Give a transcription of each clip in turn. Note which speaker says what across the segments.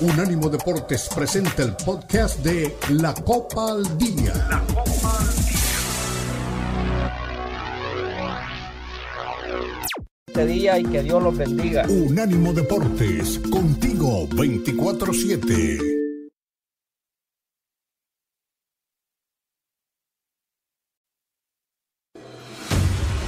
Speaker 1: Unánimo Deportes presenta el podcast de La Copa al Día. La Copa al
Speaker 2: Día. Este día y que Dios los bendiga.
Speaker 1: Unánimo Deportes, contigo 24-7.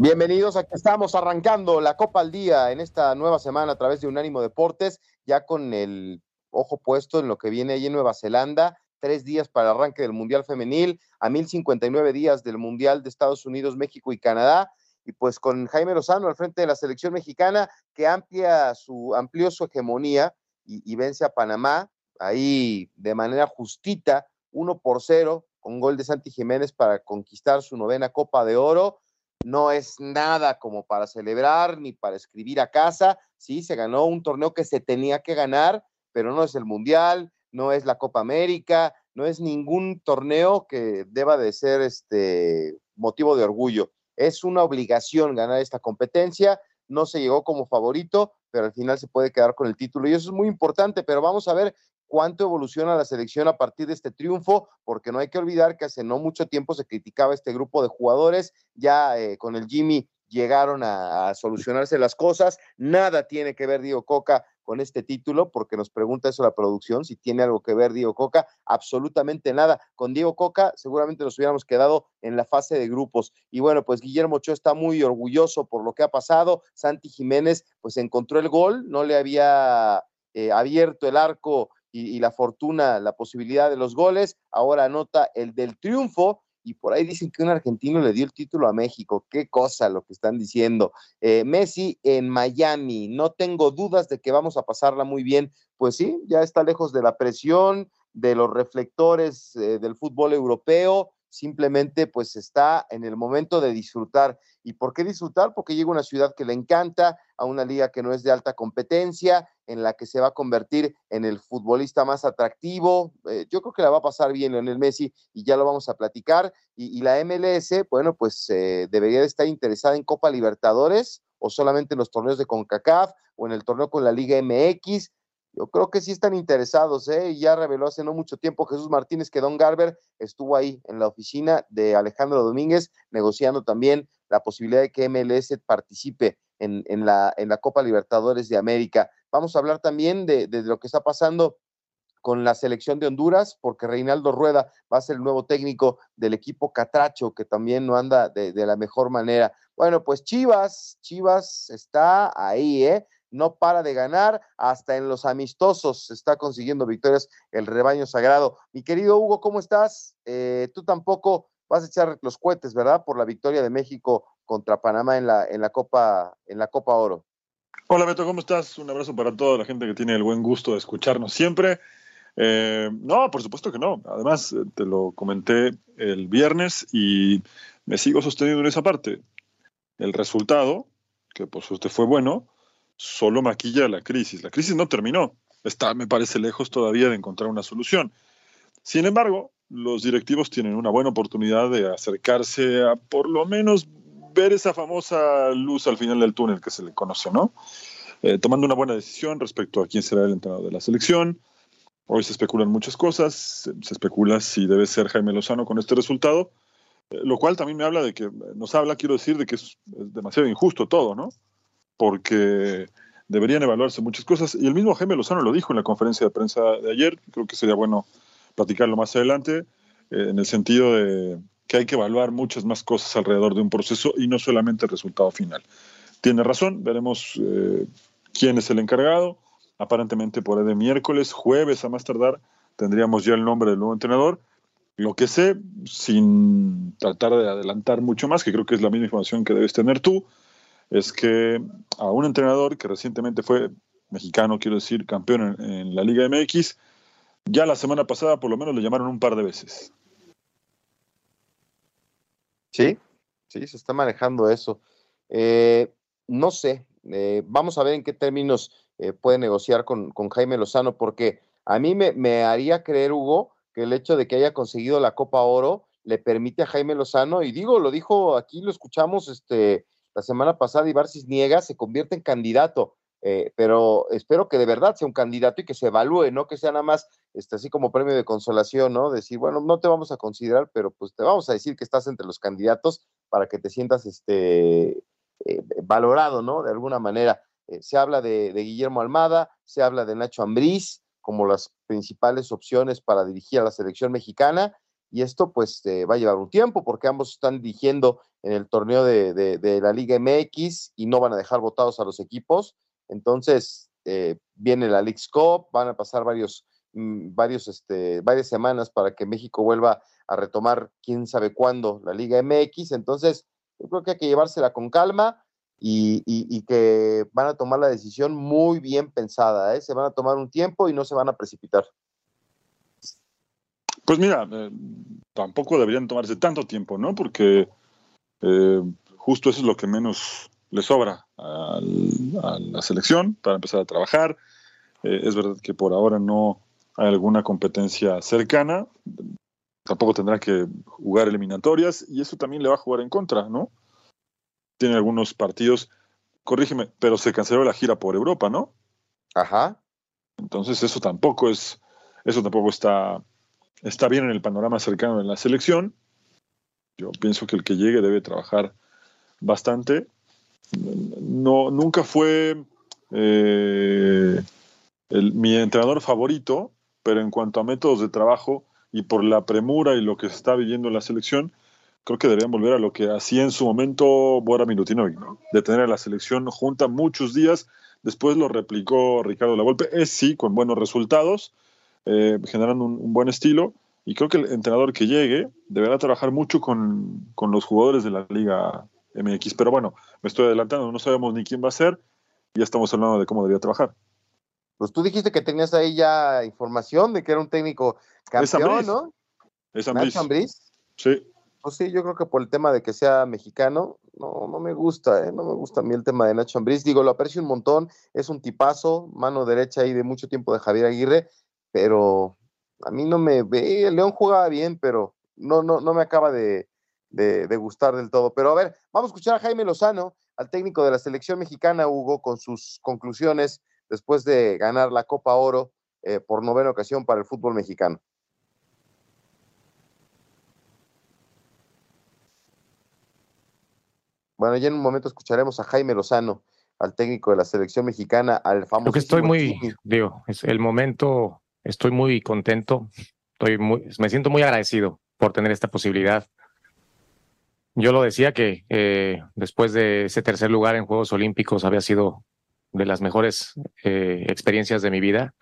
Speaker 3: Bienvenidos, aquí estamos arrancando la Copa al Día en esta nueva semana a través de Unánimo Deportes, ya con el ojo puesto en lo que viene ahí en Nueva Zelanda, tres días para el arranque del Mundial Femenil, a 1059 días del Mundial de Estados Unidos, México y Canadá, y pues con Jaime Lozano al frente de la selección mexicana que amplia su, amplió su hegemonía y, y vence a Panamá ahí de manera justita, uno por cero, con gol de Santi Jiménez para conquistar su novena Copa de Oro no es nada como para celebrar ni para escribir a casa. Sí, se ganó un torneo que se tenía que ganar, pero no es el Mundial, no es la Copa América, no es ningún torneo que deba de ser este motivo de orgullo. Es una obligación ganar esta competencia. No se llegó como favorito, pero al final se puede quedar con el título y eso es muy importante. Pero vamos a ver cuánto evoluciona la selección a partir de este triunfo, porque no hay que olvidar que hace no mucho tiempo se criticaba este grupo de jugadores, ya eh, con el Jimmy llegaron a, solucionarse las cosas, nada tiene que ver Diego Coca con este título, porque nos pregunta eso la producción, si tiene algo que ver Diego Coca, absolutamente nada. Con Diego Coca seguramente nos hubiéramos quedado en la fase de grupos. Y bueno, pues Guillermo Ochoa está muy orgulloso por lo que ha pasado. Santi Jiménez pues encontró el gol, no le había eh, abierto el arco y, la fortuna, la posibilidad de los goles. Ahora anota el del triunfo y por ahí dicen que un argentino le dio el título a México. Qué cosa lo que están diciendo. Eh, Messi en Miami, no tengo dudas de que vamos a pasarla muy bien. Pues sí, ya está lejos de la presión, de los reflectores eh, del fútbol europeo simplemente pues está en el momento de disfrutar. ¿Y por qué disfrutar? Porque llega a una ciudad que le encanta, a una liga que no es de alta competencia, en la que se va a convertir en el futbolista más atractivo. Eh, yo creo que la va a pasar bien Lionel Messi y ya lo vamos a platicar. Y, la MLS, bueno, pues eh, debería de estar interesada en Copa Libertadores o solamente en los torneos de CONCACAF o en el torneo con la Liga MX yo creo que sí están interesados, ¿eh? Ya reveló hace no mucho tiempo Jesús Martínez que Don Garber estuvo ahí en la oficina de Alejandro Domínguez negociando también la posibilidad de que MLS participe en, la, Copa Libertadores de América. Vamos a hablar también de, lo que está pasando con la selección de Honduras, porque Reinaldo Rueda va a ser el nuevo técnico del equipo Catracho, que también no anda de la mejor manera. Bueno, pues Chivas, Chivas está ahí, ¿eh? No para de ganar, hasta en los amistosos está consiguiendo victorias el rebaño sagrado. Mi querido Hugo, ¿cómo estás? Eh, tú tampoco vas a echar los cohetes, ¿verdad? Por la victoria de México contra Panamá en la, en la Copa, en la Copa Oro.
Speaker 4: Hola Beto, ¿cómo estás? Un abrazo para toda la gente que tiene el buen gusto de escucharnos siempre. Eh, no, por supuesto que no. Además, eh, te lo comenté el viernes y me sigo sosteniendo en esa parte. El resultado, que por suerte fue bueno, solo maquilla la crisis. La crisis no terminó. Está, me parece, lejos todavía de encontrar una solución. Sin embargo, los directivos tienen una buena oportunidad de acercarse a por lo menos ver esa famosa luz al final del túnel que se le conoce, ¿no? Eh, tomando una buena decisión respecto a quién será el entrenador de la selección. Hoy se especulan muchas cosas, se, especula si debe ser Jaime Lozano con este resultado, eh, lo cual también me habla de que, nos habla, quiero decir, de que es demasiado injusto todo, ¿no? Porque deberían evaluarse muchas cosas. Y el mismo Jaime Lozano lo dijo en la conferencia de prensa de ayer, creo que sería bueno platicarlo más adelante, eh, en el sentido de que hay que evaluar muchas más cosas alrededor de un proceso y no solamente el resultado final. Tiene razón, veremos eh, quién es el encargado. Aparentemente por ahí de miércoles, jueves a más tardar, tendríamos ya el nombre del nuevo entrenador. Lo que sé, sin tratar de adelantar mucho más, que creo que es la misma información que debes tener tú, es que a un entrenador que recientemente fue mexicano, quiero decir, campeón en, la Liga MX, ya la semana pasada por lo menos le llamaron un par de veces.
Speaker 3: Sí, sí, se está manejando eso. Eh, no sé, eh, vamos a ver en qué términos eh, puede negociar con, Jaime Lozano, porque a mí me, me, haría creer, Hugo, que el hecho de que haya conseguido la Copa Oro le permite a Jaime Lozano, y digo, lo dijo aquí, lo escuchamos este, la semana pasada, Ibar Niega se convierte en candidato. Eh, pero espero que de verdad sea un candidato y que se evalúe, no que sea nada más este, así como premio de consolación, ¿no? Decir, bueno, no te vamos a considerar, pero pues te vamos a decir que estás entre los candidatos para que te sientas este, eh, valorado, ¿no? De alguna manera. Eh, se habla de, Guillermo Almada, se habla de Nacho Ambriz como las principales opciones para dirigir a la selección mexicana, y esto pues va a llevar un tiempo porque ambos están dirigiendo en el torneo de, de la Liga MX y no van a dejar votados a los equipos. Entonces, eh, viene la League's Cup, van a pasar varios, mm, varios, este, varias semanas para que México vuelva a retomar quién sabe cuándo la Liga MX. Entonces, yo creo que hay que llevársela con calma y, que van a tomar la decisión muy bien pensada. ¿eh? Se van a tomar un tiempo y no se van a precipitar.
Speaker 4: Pues mira, eh, tampoco deberían tomarse tanto tiempo, ¿no? Porque justo eso es lo que menos le sobra a la selección para empezar a trabajar. Eh, es verdad que por ahora no hay alguna competencia cercana. Tampoco tendrá que jugar eliminatorias y eso también le va a jugar en contra, ¿no? Tiene algunos partidos, corrígeme, pero se canceló la gira por Europa, ¿no?
Speaker 3: Ajá.
Speaker 4: Entonces eso tampoco es, eso tampoco está, está bien en el panorama cercano de la selección. Yo pienso que el que llegue debe trabajar bastante no, nunca fue eh, mi entrenador favorito, pero en cuanto a métodos de trabajo y por la premura y lo que se está viviendo en la selección, creo que deberían volver a lo que hacía en su momento Bora Milutinovic, de tener a la selección junta muchos días. Después lo replicó Ricardo Lavolpe, es sí, con buenos resultados, eh, generando un, buen estilo. Y creo que el entrenador que llegue deberá trabajar mucho con, con los jugadores de la liga MX. Pero bueno, me estoy adelantando, no sabemos ni quién va a ser, y ya estamos hablando de cómo debería trabajar.
Speaker 3: Pues tú dijiste que tenías ahí ya información de que era un técnico campeón, ¿no?
Speaker 4: Es Ambris.
Speaker 3: Sí. Pues sí, yo creo que por el tema de que sea mexicano, no, no me gusta, ¿eh? no me gusta a mí el tema de Nacho Ambriz. Digo, lo aprecio un montón, es un tipazo, mano derecha ahí de mucho tiempo de Javier Aguirre, pero a mí no me ve, el León jugaba bien, pero no, no, no me acaba de, de, gustar del todo. Pero a ver, vamos a escuchar a Jaime Lozano, al técnico de la selección mexicana, Hugo, con sus conclusiones después de ganar la Copa Oro eh, por novena ocasión para el fútbol mexicano. Bueno, ya en un momento escucharemos a Jaime Lozano, al técnico de la selección mexicana, al famoso.
Speaker 5: que estoy muy, digo, es el momento, estoy muy contento, estoy muy, me siento muy agradecido por tener esta posibilidad yo lo decía que eh, después de ese tercer lugar en Juegos Olímpicos había sido de las mejores eh, experiencias de mi vida.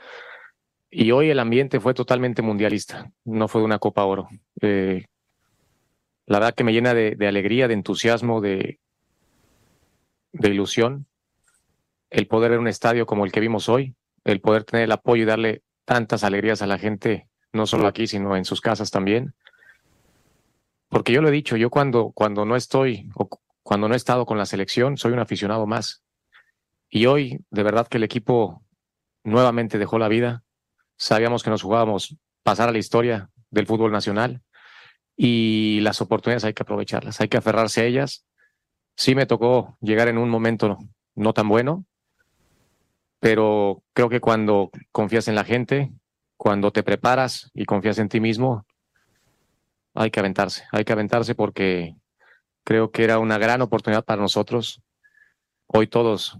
Speaker 5: Y hoy el ambiente fue totalmente mundialista, no fue una Copa Oro. Eh, la verdad que me llena de, alegría, de entusiasmo, de, de ilusión el poder ver un estadio como el que vimos hoy, el poder tener el apoyo y darle tantas alegrías a la gente, no solo aquí, sino en sus casas también. Porque yo lo he dicho, yo cuando, cuando no estoy o cuando no he estado con la selección, soy un aficionado más. Y hoy, de verdad que el equipo nuevamente dejó la vida. Sabíamos que nos jugábamos pasar a la historia del fútbol nacional y las oportunidades hay que aprovecharlas, hay que aferrarse a ellas. Sí me tocó llegar en un momento no tan bueno, pero creo que cuando confías en la gente, cuando te preparas y confías en ti mismo, hay que aventarse, hay que aventarse porque creo que era una gran oportunidad para nosotros. Hoy todos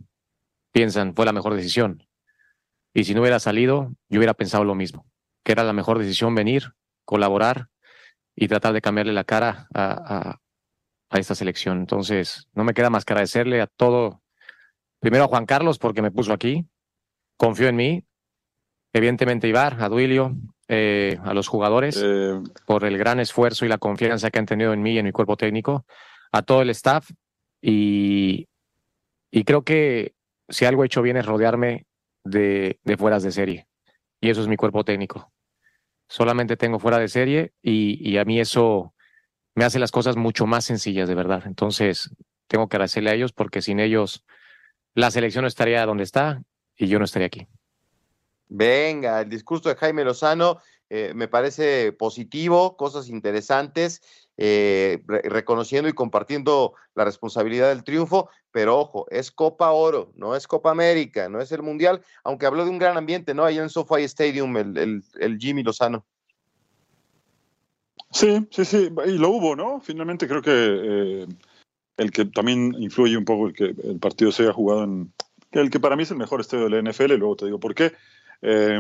Speaker 5: piensan, fue la mejor decisión. Y si no hubiera salido, yo hubiera pensado lo mismo, que era la mejor decisión venir, colaborar y tratar de cambiarle la cara a, a esta selección. Entonces, no me queda más que agradecerle a todo, primero a Juan Carlos porque me puso aquí, confió en mí, evidentemente Ibar, a Duilio, eh, a los jugadores eh, por el gran esfuerzo y la confianza que han tenido en mí y en mi cuerpo técnico, a todo el staff y, Y creo que si algo he hecho bien es rodearme de, de fueras de serie. Y eso es mi cuerpo técnico. Solamente tengo fuera de serie y, y a mí eso me hace las cosas mucho más sencillas, de verdad. Entonces, tengo que agradecerle a ellos porque sin ellos la selección no estaría donde está y yo no estaría aquí.
Speaker 3: Venga, el discurso de Jaime Lozano eh, me parece positivo, cosas interesantes, eh, re- reconociendo y compartiendo la responsabilidad del triunfo, pero ojo, es Copa Oro, no es Copa América, no es el Mundial, aunque habló de un gran ambiente, ¿no? Allá en SoFi Stadium, el, el, el Jimmy Lozano.
Speaker 4: Sí, sí, sí, y lo hubo, ¿no? Finalmente creo que eh, el que también influye un poco el que el partido se haya jugado en el que para mí es el mejor estadio de la NFL, luego te digo por qué. Eh,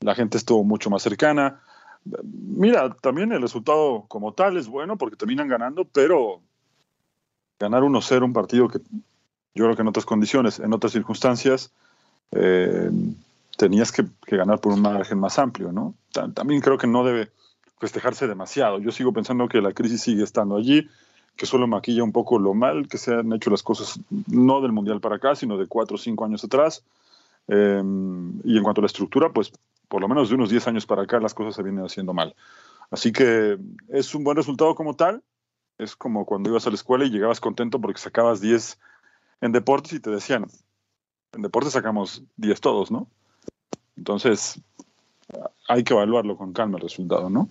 Speaker 4: la gente estuvo mucho más cercana. Mira, también el resultado como tal es bueno porque terminan ganando, pero ganar 1-0 un partido que yo creo que en otras condiciones, en otras circunstancias, eh, tenías que, que, ganar por un margen más amplio, ¿no? También creo que no debe festejarse demasiado. Yo sigo pensando que la crisis sigue estando allí, que solo maquilla un poco lo mal que se han hecho las cosas, no del Mundial para acá, sino de cuatro o cinco años atrás. Eh, y en cuanto a la estructura, pues por lo menos de unos 10 años para acá las cosas se vienen haciendo mal. Así que es un buen resultado como tal. Es como cuando ibas a la escuela y llegabas contento porque sacabas 10 en deportes y te decían, en deportes sacamos 10 todos, ¿no? Entonces, hay que evaluarlo con calma el resultado, ¿no?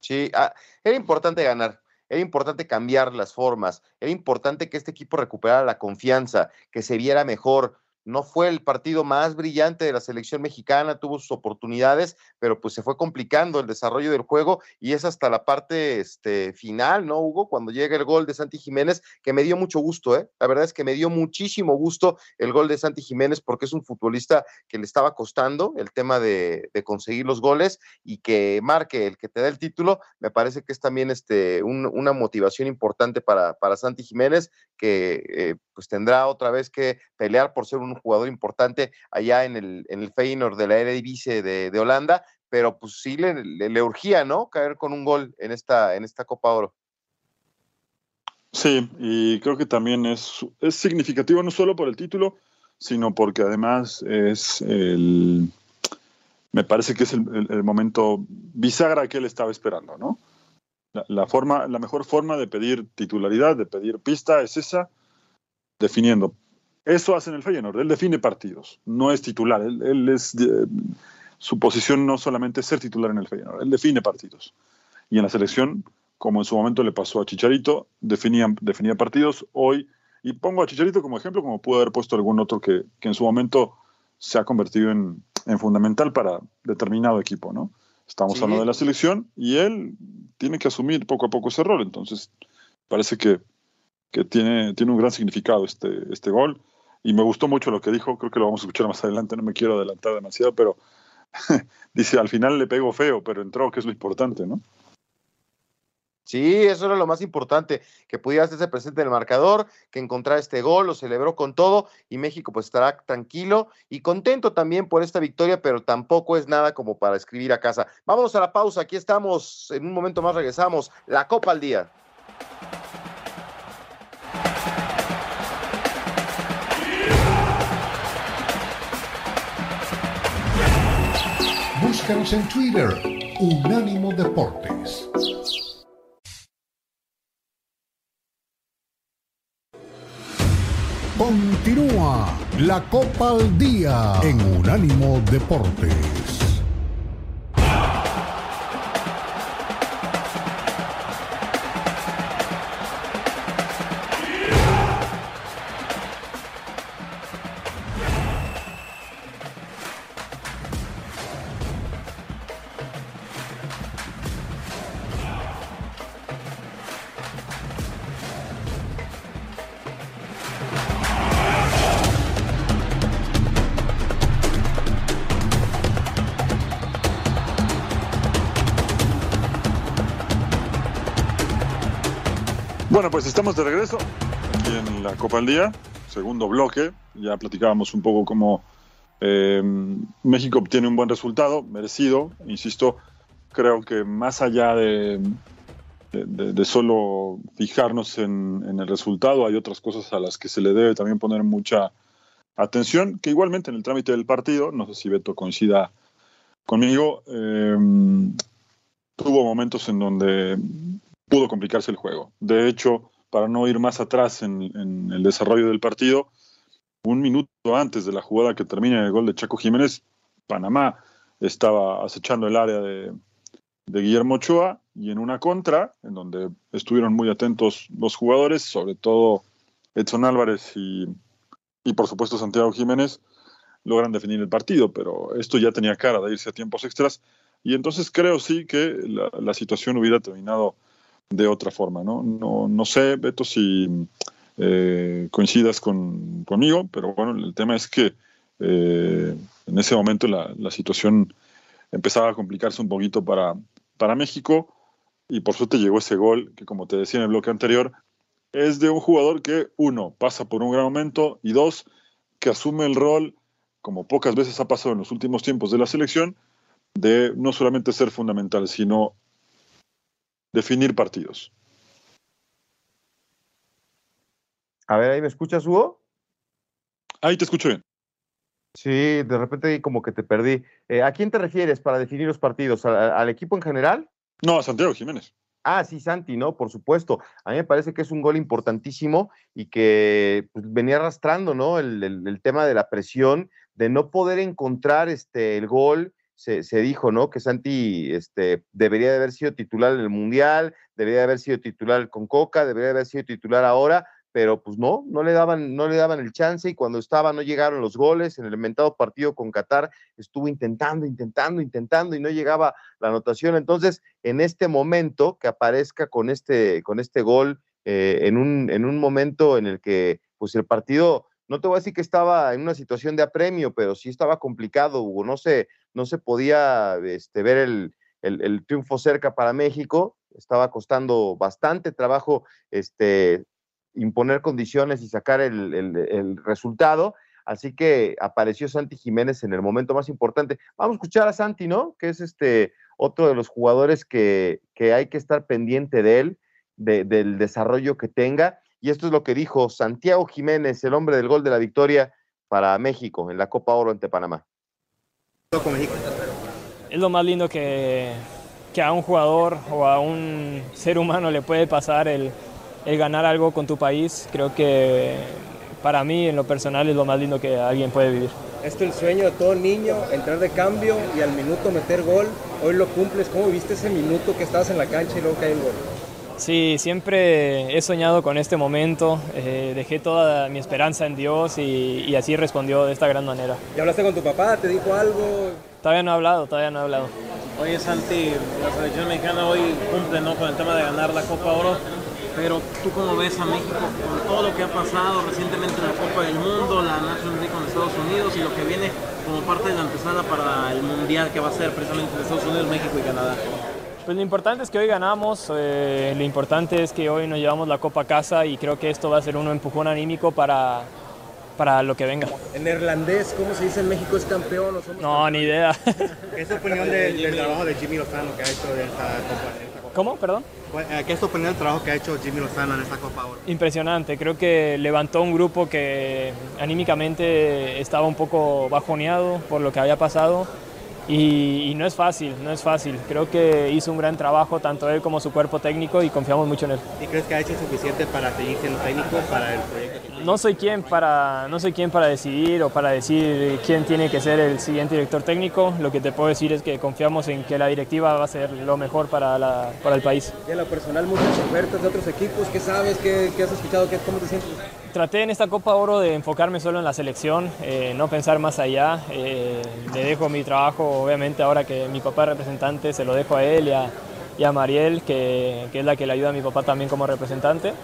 Speaker 3: Sí, ah, era importante ganar, era importante cambiar las formas, era importante que este equipo recuperara la confianza, que se viera mejor. No fue el partido más brillante de la selección mexicana, tuvo sus oportunidades, pero pues se fue complicando el desarrollo del juego y es hasta la parte este, final, ¿no, Hugo? Cuando llega el gol de Santi Jiménez, que me dio mucho gusto, ¿eh? La verdad es que me dio muchísimo gusto el gol de Santi Jiménez porque es un futbolista que le estaba costando el tema de, de conseguir los goles y que marque el que te da el título, me parece que es también este, un, una motivación importante para, para Santi Jiménez, que eh, pues tendrá otra vez que pelear por ser un jugador importante allá en el, en el Feyenoord de la Eredivisie de, de Holanda, pero pues sí le, le, le, urgía, ¿no? Caer con un gol en esta, en esta Copa Oro.
Speaker 4: Sí, y creo que también es, es significativo no solo por el título, sino porque además es el, me parece que es el, el, el momento bisagra que él estaba esperando, ¿no? La, la, forma, la mejor forma de pedir titularidad, de pedir pista, es esa, definiendo. Eso hace en el Feyenoord, él define partidos, no es titular, él, él es, eh, su posición no solamente es ser titular en el Feyenoord, él define partidos. Y en la selección, como en su momento le pasó a Chicharito, definía, definía partidos, hoy, y pongo a Chicharito como ejemplo, como pudo haber puesto algún otro que, que en su momento se ha convertido en, en fundamental para determinado equipo, ¿no? Estamos sí. hablando de la selección y él tiene que asumir poco a poco ese rol. Entonces, parece que, que tiene, tiene un gran significado este, este gol. Y me gustó mucho lo que dijo, creo que lo vamos a escuchar más adelante, no me quiero adelantar demasiado, pero dice, al final le pegó feo, pero entró, que es lo importante, ¿no?
Speaker 3: Sí, eso era lo más importante, que pudiera hacerse presente en el marcador, que encontrara este gol, lo celebró con todo y México pues estará tranquilo y contento también por esta victoria, pero tampoco es nada como para escribir a casa. Vámonos a la pausa, aquí estamos, en un momento más regresamos, la Copa al Día.
Speaker 1: Búscanos en Twitter, Unánimo Deportes. Continúa la Copa al Día en Unánimo Deportes.
Speaker 4: Bueno, pues estamos de regreso aquí en la Copa del Día, segundo bloque. Ya platicábamos un poco cómo eh, México obtiene un buen resultado, merecido. Insisto, creo que más allá de, de, solo fijarnos en, el resultado, hay otras cosas a las que se le debe también poner mucha atención, que igualmente en el trámite del partido, no sé si Beto coincida conmigo, eh, tuvo momentos en donde pudo complicarse el juego. De hecho, para no ir más atrás en, el desarrollo del partido, un minuto antes de la jugada que termina el gol de Chaco Jiménez, Panamá estaba acechando el área de, de Guillermo Ochoa y en una contra, en donde estuvieron muy atentos los jugadores, sobre todo Edson Álvarez y, y por supuesto Santiago Jiménez, logran definir el partido, pero esto ya tenía cara de irse a tiempos extras y entonces creo sí que la, la situación hubiera terminado de otra forma, ¿no? No, no sé, Beto, si eh, coincidas con, conmigo, pero bueno, el tema es que eh, en ese momento la, la, situación empezaba a complicarse un poquito para, para México y por suerte llegó ese gol que, como te decía en el bloque anterior, es de un jugador que, uno, pasa por un gran momento y dos, que asume el rol, como pocas veces ha pasado en los últimos tiempos de la selección, de no solamente ser fundamental, sino definir partidos.
Speaker 3: A ver, ¿ahí me escuchas, Hugo?
Speaker 4: Ahí te escucho bien.
Speaker 3: Sí, de repente como que te perdí. Eh, ¿A quién te refieres para definir los partidos? ¿Al, ¿Al, equipo en general?
Speaker 4: No, a Santiago Jiménez.
Speaker 3: Ah, sí, Santi, ¿no? Por supuesto. A mí me parece que es un gol importantísimo y que pues, venía arrastrando, ¿no? El, el, el, tema de la presión, de no poder encontrar este, el gol. Se, se, dijo, ¿no? Que Santi este, debería de haber sido titular en el Mundial, debería de haber sido titular con Coca, debería de haber sido titular ahora, pero pues no, no le daban, no le daban el chance y cuando estaba no llegaron los goles. En el inventado partido con Qatar estuvo intentando, intentando, intentando y no llegaba la anotación. Entonces, en este momento que aparezca con este, con este gol, eh, en, un, en un momento en el que pues el partido, no te voy a decir que estaba en una situación de apremio, pero sí estaba complicado, Hugo. No se, no se podía este, ver el, triunfo cerca para México. Estaba costando bastante trabajo este, imponer condiciones y sacar el, resultado. Así que apareció Santi Jiménez en el momento más importante. Vamos a escuchar a Santi, ¿no? Que es este otro de los jugadores que, que hay que estar pendiente de él, de, del desarrollo que tenga. Y esto es lo que dijo Santiago Jiménez, el hombre del gol de la victoria para México en la Copa Oro ante Panamá.
Speaker 6: Es lo más lindo que, que a un jugador o a un ser humano le puede pasar el, el ganar algo con tu país, creo que para mí en lo personal es lo más lindo que alguien puede vivir.
Speaker 2: Esto es el sueño de todo niño, entrar de cambio y al minuto meter gol. Hoy lo cumples. ¿Cómo viste ese minuto que estabas en la cancha y luego cae el gol?
Speaker 6: Sí, siempre he soñado con este momento. Eh, dejé toda mi esperanza en Dios y, y, así respondió de esta gran manera.
Speaker 2: ¿Y hablaste con tu papá? ¿Te dijo algo?
Speaker 6: Todavía no he hablado, todavía no he hablado.
Speaker 7: Oye Santi, la selección mexicana hoy cumple ¿no? con el tema de ganar la Copa Oro pero tú cómo ves a México con todo lo que ha pasado recientemente en la Copa del Mundo, la National League con Estados Unidos y lo que viene como parte de la antesala para el Mundial que va a ser precisamente de Estados Unidos, México y Canadá.
Speaker 6: Pues lo importante es que hoy ganamos, eh, lo importante es que hoy nos llevamos la copa a casa y creo que esto va a ser un empujón anímico para, para lo que venga.
Speaker 2: En neerlandés, ¿cómo se dice en México es campeón o somos
Speaker 6: No, ni idea.
Speaker 8: ¿Qué es tu opinión del, del trabajo de Jimmy Lozano que ha hecho de esta copa?
Speaker 6: ¿Cómo? Perdón.
Speaker 8: ¿Qué es tu opinión del trabajo que ha hecho Jimmy Lozano en esta Copa Oro?
Speaker 6: Impresionante, creo que levantó un grupo que anímicamente estaba un poco bajoneado por lo que había pasado y, y, no es fácil, no es fácil. Creo que hizo un gran trabajo tanto él como su cuerpo técnico y confiamos mucho en él.
Speaker 8: ¿Y crees que ha hecho suficiente para seguir siendo técnico para el proyecto? Que
Speaker 6: no soy quien para no soy quien para decidir o para decir quién tiene que ser el siguiente director técnico. Lo que te puedo decir es que confiamos en que la directiva va a ser lo mejor para, la, para el país.
Speaker 2: Y en lo personal muchas ofertas de otros equipos. ¿Qué sabes? ¿Qué, qué has escuchado? ¿Qué, ¿Cómo te sientes?
Speaker 6: Traté en esta Copa Oro de enfocarme solo en la selección, eh, no pensar más allá. Eh, le dejo mi trabajo, obviamente, ahora que mi papá es representante, se lo dejo a él y a, y a Mariel, que, que, es la que le ayuda a mi papá también como representante.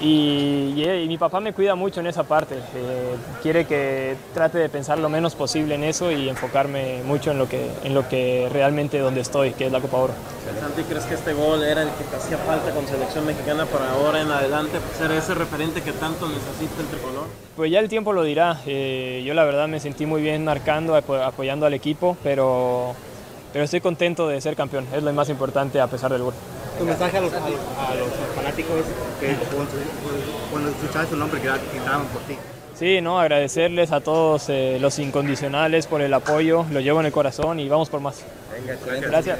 Speaker 6: Y, y, y mi papá me cuida mucho en esa parte. Eh, quiere que trate de pensar lo menos posible en eso y enfocarme mucho en lo que, en lo que realmente donde estoy, que es la Copa Oro.
Speaker 7: Santi, ¿crees que este gol era el que te hacía falta con selección mexicana para ahora en adelante ser ese referente que tanto necesita el tricolor?
Speaker 6: Pues ya el tiempo lo dirá. Eh, yo la verdad me sentí muy bien marcando, apoyando al equipo, pero, pero estoy contento de ser campeón. Es lo más importante a pesar del gol.
Speaker 8: Tu mensaje a los, a los, a los fanáticos que cuando, escuchaban su nombre gritaban por ti.
Speaker 6: Sí, no, agradecerles a todos eh, los incondicionales por el apoyo, lo llevo en el corazón y vamos por más.
Speaker 2: Venga,
Speaker 6: Gracias.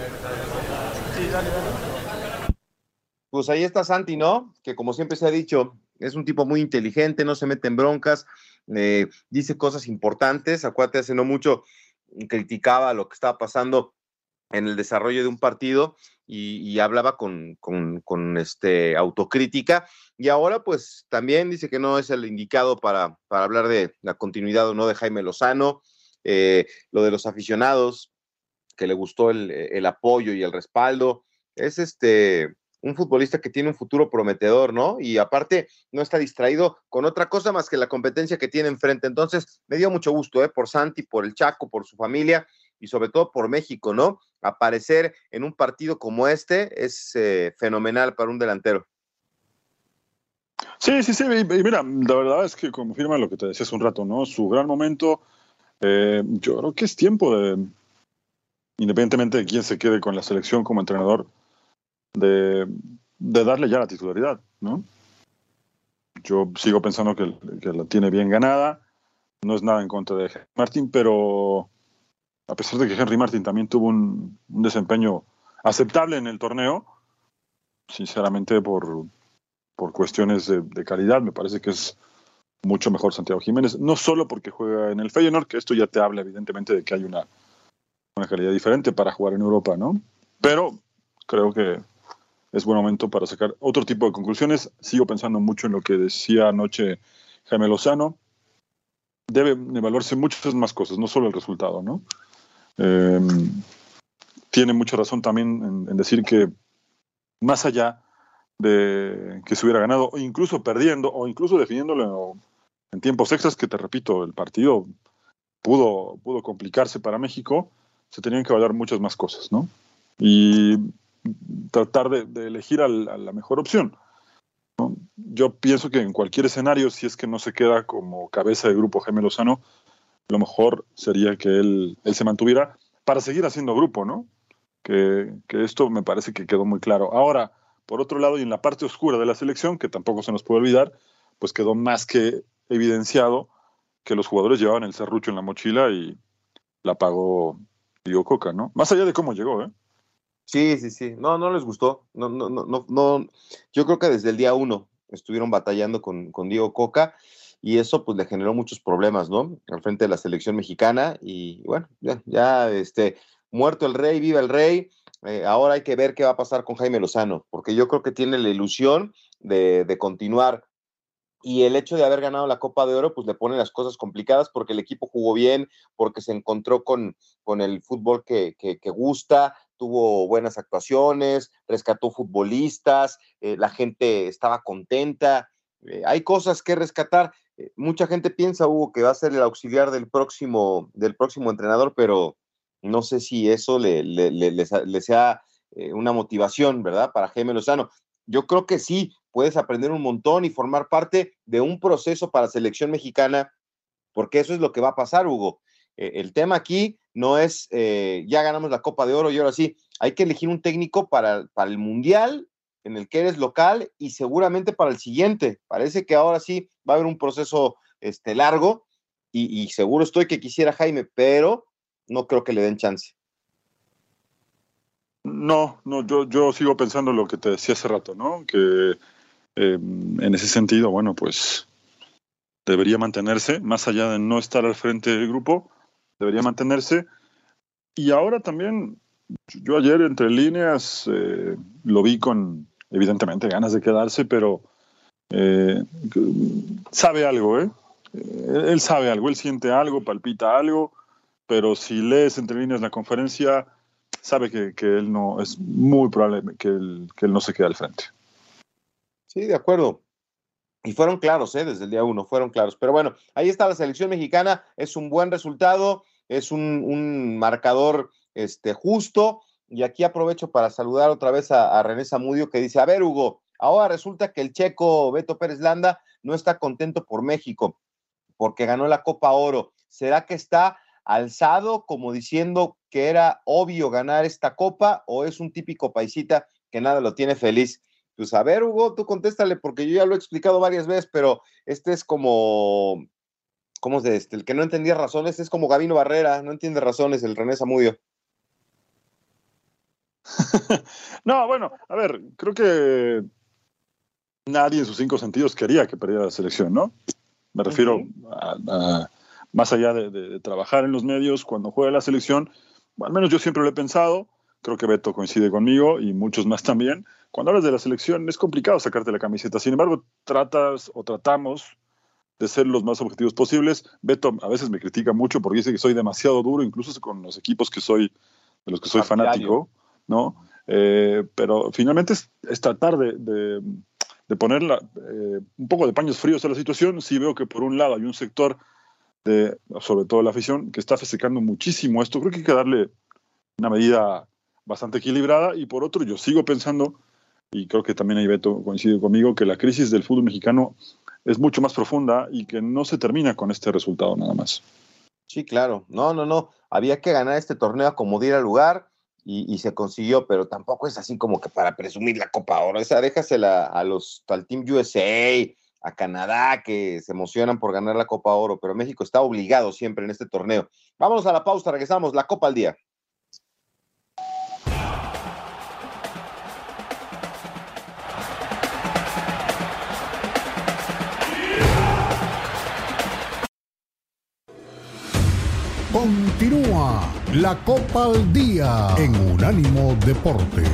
Speaker 3: Pues ahí está Santi, ¿no? Que como siempre se ha dicho, es un tipo muy inteligente, no se mete en broncas, eh, dice cosas importantes. Acuérdate, hace no mucho criticaba lo que estaba pasando en el desarrollo de un partido y, hablaba con, este, autocrítica. Y ahora, pues también dice que no es el indicado para, hablar de la continuidad o no de Jaime Lozano, eh, lo de los aficionados, que le gustó el, el apoyo y el respaldo. Es este un futbolista que tiene un futuro prometedor, ¿no? Y aparte no está distraído con otra cosa más que la competencia que tiene enfrente. Entonces, me dio mucho gusto, ¿eh? Por Santi, por el Chaco, por su familia y sobre todo por México, ¿no? Aparecer en un partido como este es eh, fenomenal para un delantero.
Speaker 4: Sí, sí, sí. Y mira, la verdad es que confirma lo que te decía un rato, ¿no? Su gran momento, eh, yo creo que es tiempo de, independientemente de quién se quede con la selección como entrenador, de, de, darle ya la titularidad, ¿no? Yo sigo pensando que, que, la tiene bien ganada, no es nada en contra de Martín, pero a pesar de que Henry Martin también tuvo un, desempeño aceptable en el torneo, sinceramente por, por cuestiones de, calidad, me parece que es mucho mejor Santiago Jiménez, no solo porque juega en el Feyenoord, que esto ya te habla evidentemente de que hay una, una calidad diferente para jugar en Europa, ¿no? Pero creo que es buen momento para sacar otro tipo de conclusiones. Sigo pensando mucho en lo que decía anoche Jaime Lozano. Debe evaluarse muchas más cosas, no solo el resultado, ¿no? Eh, tiene mucha razón también en, decir que más allá de que se hubiera ganado, o incluso perdiendo, o incluso definiéndolo en tiempos extras, que te repito, el partido pudo, pudo complicarse para México, se tenían que evaluar muchas más cosas, ¿no? Y tratar de, elegir la mejor opción. Yo pienso que en cualquier escenario, si es que no se queda como cabeza de grupo Jaime Lozano, lo mejor sería que él, él se mantuviera para seguir haciendo grupo, ¿no? Que, que, esto me parece que quedó muy claro. Ahora, por otro lado, y en la parte oscura de la selección, que tampoco se nos puede olvidar, pues quedó más que evidenciado que los jugadores llevaban el serrucho en la mochila y la pagó Diego Coca, ¿no? Más allá de cómo llegó, ¿eh?
Speaker 3: Sí, sí, sí. No, no les gustó. No, no, no, no. Yo creo que desde el día uno estuvieron batallando con, con Diego Coca y eso pues le generó muchos problemas, ¿no? Al frente de la selección mexicana y bueno, ya, ya este, muerto el rey, viva el rey. Eh, ahora hay que ver qué va a pasar con Jaime Lozano, porque yo creo que tiene la ilusión de, de, continuar. Y el hecho de haber ganado la Copa de Oro, pues le pone las cosas complicadas porque el equipo jugó bien, porque se encontró con, con el fútbol que, que, que gusta, tuvo buenas actuaciones, rescató futbolistas, eh, la gente estaba contenta. Eh, hay cosas que rescatar. Eh, mucha gente piensa, Hugo, que va a ser el auxiliar del próximo, del próximo entrenador, pero no sé si eso le, le, sea eh, una motivación, ¿verdad? Para Jaime Lozano. Yo creo que sí, puedes aprender un montón y formar parte de un proceso para selección mexicana, porque eso es lo que va a pasar, Hugo. Eh, el tema aquí no es, ya ganamos la Copa de Oro y ahora sí, hay que elegir un técnico para, para el Mundial en el que eres local y seguramente para el siguiente. Parece que ahora sí va a haber un proceso este, largo y, seguro estoy que quisiera Jaime, pero no creo que le den chance.
Speaker 4: No, no, yo, yo sigo pensando lo que te decía hace rato, ¿no? Que eh, en ese sentido, bueno, pues debería mantenerse, más allá de no estar al frente del grupo, debería mantenerse. Y ahora también, yo ayer entre líneas eh, lo vi con, evidentemente, ganas de quedarse, pero eh, sabe algo, ¿eh? Él sabe algo, él siente algo, palpita algo pero si lees entre líneas la conferencia, sabe que, que él no, es muy probable que él, que él, no se quede al frente.
Speaker 3: Sí, de acuerdo. Y fueron claros, ¿eh? desde el día uno, fueron claros. Pero bueno, ahí está la selección mexicana, es un buen resultado, es un, un marcador este, justo. Y aquí aprovecho para saludar otra vez a, René Zamudio que dice, a ver, Hugo, ahora resulta que el checo Beto Pérez Landa no está contento por México, porque ganó la Copa Oro. ¿Será que está alzado como diciendo que era obvio ganar esta copa o es un típico paisita que nada lo tiene feliz. Pues a ver, Hugo, tú contéstale, porque yo ya lo he explicado varias veces, pero este es como, ¿cómo es de este? El que no entendía razones es como Gabino Barrera, no entiende razones, el René Zamudio.
Speaker 4: no, bueno, a ver, creo que nadie en sus cinco sentidos quería que perdiera la selección, ¿no? Me refiero a, más allá de, trabajar en los medios, cuando juega la selección, al menos yo siempre lo he pensado, creo que Beto coincide conmigo y muchos más también, cuando hablas de la selección es complicado sacarte la camiseta, sin embargo tratas o tratamos de ser los más objetivos posibles. Beto a veces me critica mucho porque dice que soy demasiado duro, incluso con los equipos que soy, de los que soy fanático, ¿no? Eh, pero finalmente es, tratar de, de, poner eh, un poco de paños fríos a la situación. Sí veo que por un lado hay un sector de, sobre todo la afición, que está festejando muchísimo esto. Creo que hay que darle una medida bastante equilibrada y por otro yo sigo pensando, y creo que también ahí Beto coincide conmigo, que la crisis del fútbol mexicano es mucho más profunda y que no se termina con este resultado nada más.
Speaker 3: Sí, claro. No, no, no. Había que ganar este torneo como diera lugar y, se consiguió, pero tampoco es así como que para presumir la Copa Oro. Esa déjasela a los, al Team USA, a Canadá, que se emocionan por ganar la Copa Oro, pero México está obligado siempre en este torneo. Vámonos a la pausa, regresamos, la Copa al día.
Speaker 1: Continúa la Copa al Día en Unánimo Deportes.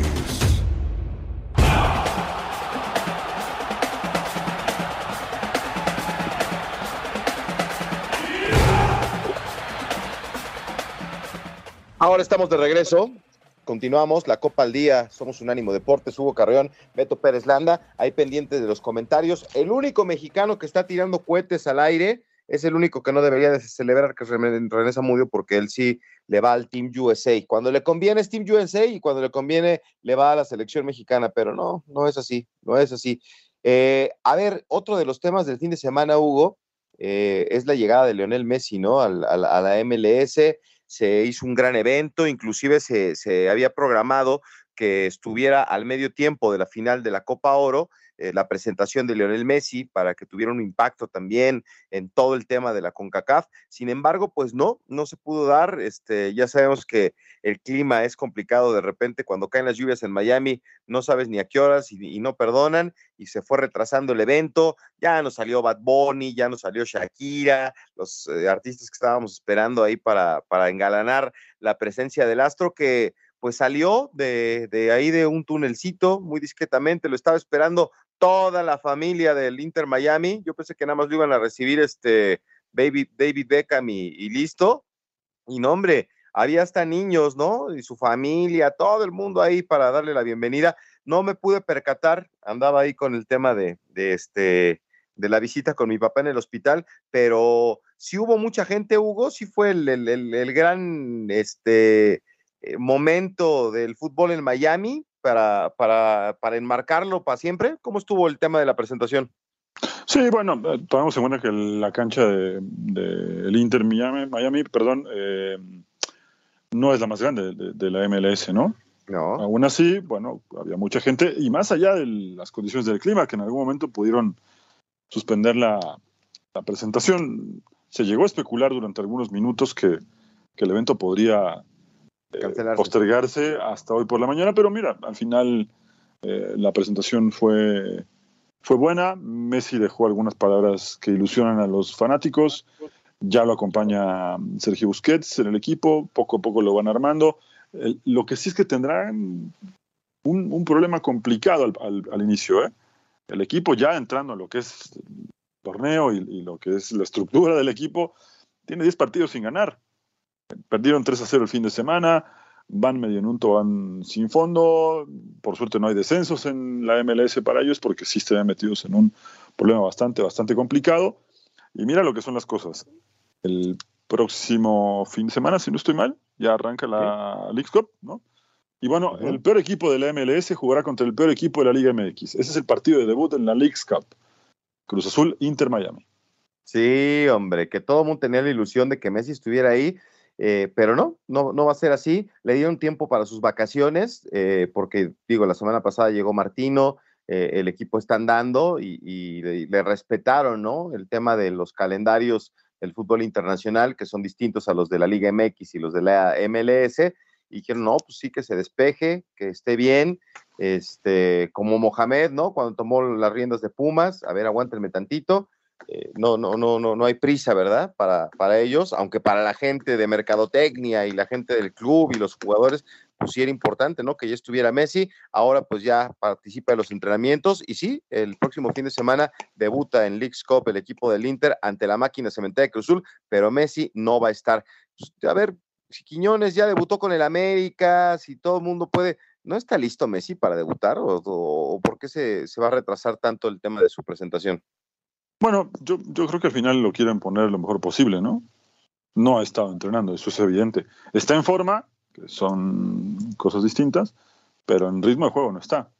Speaker 3: Ahora estamos de regreso. Continuamos la Copa al Día. Somos Unánimo Deportes. Hugo Carreón, Beto Pérez Landa. Ahí pendientes de los comentarios. El único mexicano que está tirando cohetes al aire es el único que no debería de celebrar que René Zamudio porque él sí le va al Team USA. Cuando le conviene es Team USA y cuando le conviene le va a la selección mexicana, pero no, no es así, no es así. Eh, a ver, otro de los temas del fin de semana, Hugo, eh, es la llegada de Lionel Messi, ¿no? a la MLS, se hizo un gran evento, inclusive se, se había programado que estuviera al medio tiempo de la final de la Copa Oro eh, la presentación de Lionel Messi para que tuviera un impacto también en todo el tema de la CONCACAF. Sin embargo, pues no, no se pudo dar. Este, ya sabemos que el clima es complicado de repente cuando caen las lluvias en Miami, no sabes ni a qué horas y, no perdonan y se fue retrasando el evento. Ya nos salió Bad Bunny, ya nos salió Shakira, los eh, artistas que estábamos esperando ahí para, para engalanar la presencia del astro que pues salió de, de, ahí de un tunelcito muy discretamente, lo estaba esperando toda la familia del Inter Miami. Yo pensé que nada más lo iban a recibir este David Beckham y, listo. Y no, hombre, había hasta niños, ¿no? Y su familia, todo el mundo ahí para darle la bienvenida. No me pude percatar, andaba ahí con el tema de, de este de la visita con mi papá en el hospital, pero sí hubo mucha gente, Hugo, sí fue el, el, el, gran este, eh, momento del fútbol en Miami, para, para, para enmarcarlo para siempre? ¿Cómo estuvo el tema de la presentación?
Speaker 4: Sí, bueno, eh, tomamos en cuenta que la cancha del de, Inter Miami, Miami perdón, eh, no es la más grande de, la MLS, ¿no?
Speaker 3: No.
Speaker 4: Aún así, bueno, había mucha gente y más allá de las condiciones del clima, que en algún momento pudieron suspender la, la presentación, se llegó a especular durante algunos minutos que, que el evento podría eh, postergarse hasta hoy por la mañana, pero mira, al final eh, la presentación fue, fue buena. Messi dejó algunas palabras que ilusionan a los fanáticos. Ya lo acompaña Sergio Busquets en el equipo, poco a poco lo van armando. lo que sí es que tendrán un, problema complicado al, inicio. ¿eh? El equipo ya entrando en lo que es el torneo y, y lo que es la estructura del equipo, tiene 10 partidos sin ganar. Perdieron 3 a 0 el fin de semana, van medio en un van sin fondo. Por suerte no hay descensos en la MLS para ellos porque sí están metidos en un problema bastante, bastante complicado. Y mira lo que son las cosas. El próximo fin de semana, si no estoy mal, ya arranca la League Cup, ¿no? Y bueno, el peor equipo de la MLS jugará contra el peor equipo de la Liga MX. Ese es el partido de debut en la League Cup. Cruz Azul, Inter Miami.
Speaker 3: Sí, hombre, que todo el mundo tenía la ilusión de que Messi estuviera ahí eh, pero no, no, no va a ser así. Le dieron tiempo para sus vacaciones, eh, porque digo, la semana pasada llegó Martino, eh, el equipo está andando y, le, le, respetaron, ¿no? El tema de los calendarios del fútbol internacional, que son distintos a los de la Liga MX y los de la MLS, y que no, pues sí que se despeje, que esté bien, este, como Mohamed, ¿no? Cuando tomó las riendas de Pumas, a ver, aguántenme tantito, eh, no, no, no, no, no hay prisa, ¿verdad? Para, para ellos, aunque para la gente de mercadotecnia y la gente del club y los jugadores, pues sí era importante, ¿no? Que ya estuviera Messi, ahora pues ya participa en los entrenamientos y sí, el próximo fin de semana debuta en League's Cup el equipo del Inter ante la máquina cementera de Cruzul, pero Messi no va a estar. Pues, a ver, si Quiñones ya debutó con el América, si todo el mundo puede, ¿no está listo Messi para debutar o, o, por qué se, se va a retrasar tanto el tema de su presentación?
Speaker 4: Bueno, yo, yo creo que al final lo quieren poner lo mejor posible, ¿no? No ha estado entrenando, eso es evidente. Está en forma, que son cosas distintas, pero en ritmo de juego no está.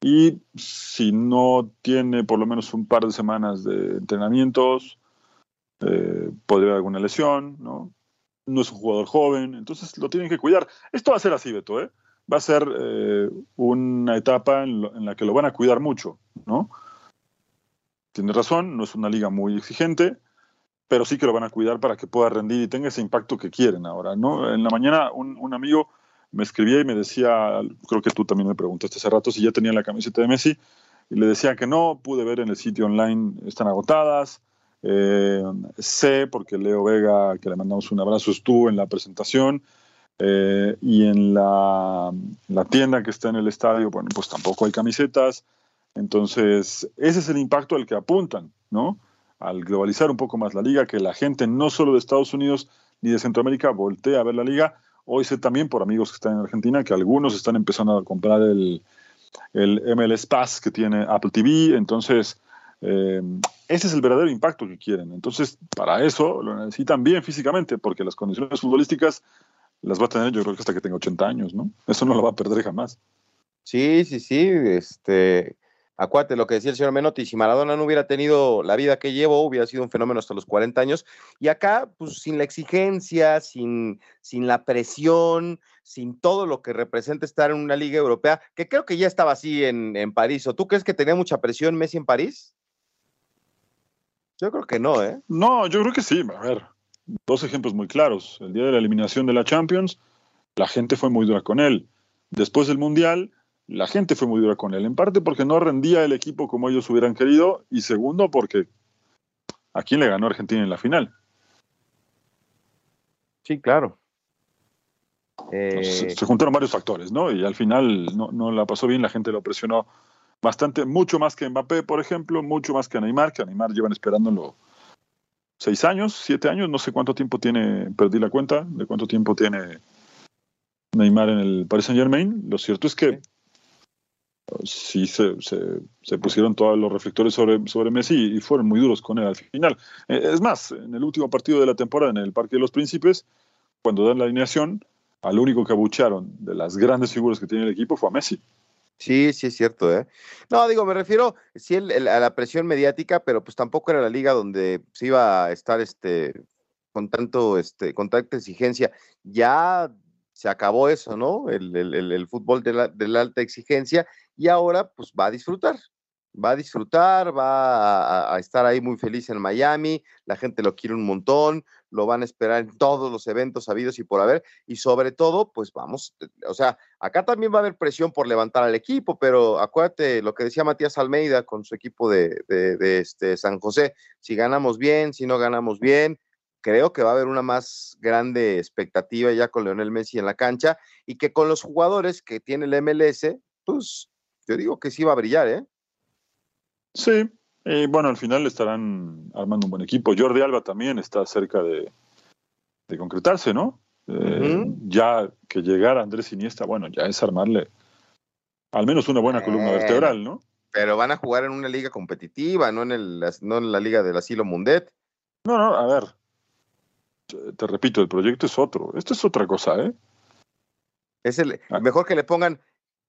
Speaker 4: Y si no tiene por lo menos un par de semanas de entrenamientos, eh, podría haber alguna lesión, ¿no? No es un jugador joven, entonces lo tienen que cuidar. Esto va a ser así, Beto, ¿eh? Va a ser eh, una etapa en, en, la que lo van a cuidar mucho, ¿no? Tienes razón, no es una liga muy exigente, pero sí que lo van a cuidar para que pueda rendir y tenga ese impacto que quieren ahora, ¿no? En la mañana un, un amigo me escribía y me decía, creo que tú también me preguntaste hace rato si ya tenía la camiseta de Messi, y le decía que no, pude ver en el sitio online, están agotadas, eh, sé, porque Leo Vega, que le mandamos un abrazo, estuvo en la presentación, eh, y en la, en la, tienda que está en el estadio, bueno, pues tampoco hay camisetas, entonces ese es el impacto al que apuntan, ¿no? Al globalizar un poco más la liga, que la gente no solo de Estados Unidos ni de Centroamérica voltea a ver la liga, Hoy sé también por amigos que están en Argentina que algunos están empezando a comprar el, el MLS Pass que tiene Apple TV. Entonces, eh, ese es el verdadero impacto que quieren. Entonces, para eso lo necesitan bien físicamente, porque las condiciones futbolísticas las va a tener yo creo que hasta que tenga 80 años, ¿no? Eso no lo va a perder jamás.
Speaker 3: Sí, sí, sí. Este, Acuérdate lo que decía el señor Menotti, si Maradona no hubiera tenido la vida que llevó, hubiera sido un fenómeno hasta los 40 años. Y acá, pues sin la exigencia, sin, sin la presión, sin todo lo que representa estar en una liga europea, que creo que ya estaba así en, en París. ¿O tú crees que tenía mucha presión Messi en París? Yo creo que no, ¿eh?
Speaker 4: No, yo creo que sí. A ver, dos ejemplos muy claros. El día de la eliminación de la Champions, la gente fue muy dura con él. Después del Mundial, la gente fue muy dura con él, en parte porque no rendía el equipo como ellos hubieran querido y segundo porque a quién le ganó Argentina en la final.
Speaker 3: Sí, claro.
Speaker 4: Eh... Se, se, juntaron varios factores, ¿no? Y al final no, no, la pasó bien, la gente lo presionó bastante, mucho más que Mbappé, por ejemplo, mucho más que Neymar, que Neymar llevan esperándolo seis años, siete años, no sé cuánto tiempo tiene, perdí la cuenta de cuánto tiempo tiene Neymar en el Paris Saint Germain. Lo cierto es que sí se, se, pusieron todos los reflectores sobre, sobre Messi y fueron muy duros con él al final. Eh, es más, en el último partido de la temporada en el Parque de los Príncipes, cuando dan la alineación, al único que abucharon de las grandes figuras que tiene el equipo fue a Messi.
Speaker 3: Sí, sí es cierto, ¿eh? No, digo, me refiero sí a la presión mediática, pero pues tampoco era la liga donde se iba a estar este con tanto este con tanta exigencia. Ya se acabó eso, ¿no? El, el, el fútbol de la, alta exigencia y ahora pues va a disfrutar, va a disfrutar, va a, a, estar ahí muy feliz en Miami, la gente lo quiere un montón, lo van a esperar en todos los eventos habidos y por haber, y sobre todo, pues vamos, o sea, acá también va a haber presión por levantar al equipo, pero acuérdate lo que decía Matías Almeida con su equipo de, de, de este San José, si ganamos bien, si no ganamos bien, creo que va a haber una más grande expectativa ya con Leonel Messi en la cancha y que con los jugadores que tiene el MLS, pues yo digo que sí va a brillar, ¿eh?
Speaker 4: Sí, y bueno, al final estarán armando un buen equipo. Jordi Alba también está cerca de, de concretarse, ¿no? Eh, uh -huh. Ya que llegara Andrés Iniesta, bueno, ya es armarle al menos una buena columna eh, vertebral, ¿no?
Speaker 3: Pero van a jugar en una liga competitiva, no en, el, no en la liga del asilo Mundet.
Speaker 4: No, no, a ver, te repito, el proyecto es otro. Esto es otra cosa, ¿eh?
Speaker 3: Es el ah. mejor que le pongan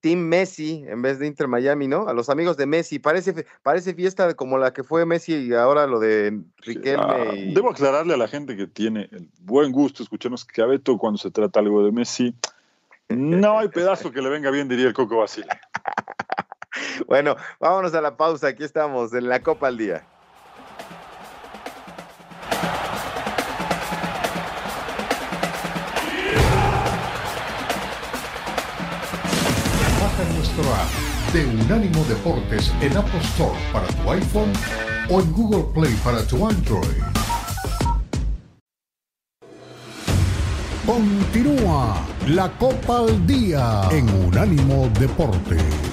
Speaker 3: Team Messi en vez de Inter Miami, ¿no? A los amigos de Messi. Parece, parece fiesta como la que fue Messi y ahora lo de Riquelme.
Speaker 4: Ah,
Speaker 3: y-
Speaker 4: Debo aclararle a la gente que tiene el buen gusto escucharnos que a Beto cuando se trata algo de Messi, no hay pedazo que le venga bien, diría el Coco Basile.
Speaker 3: Bueno, vámonos a la pausa. Aquí estamos en la Copa al Día.
Speaker 1: De Unánimo Deportes en Apple Store para tu iPhone o en Google Play para tu Android. Continúa la Copa al Día en Unánimo Deportes.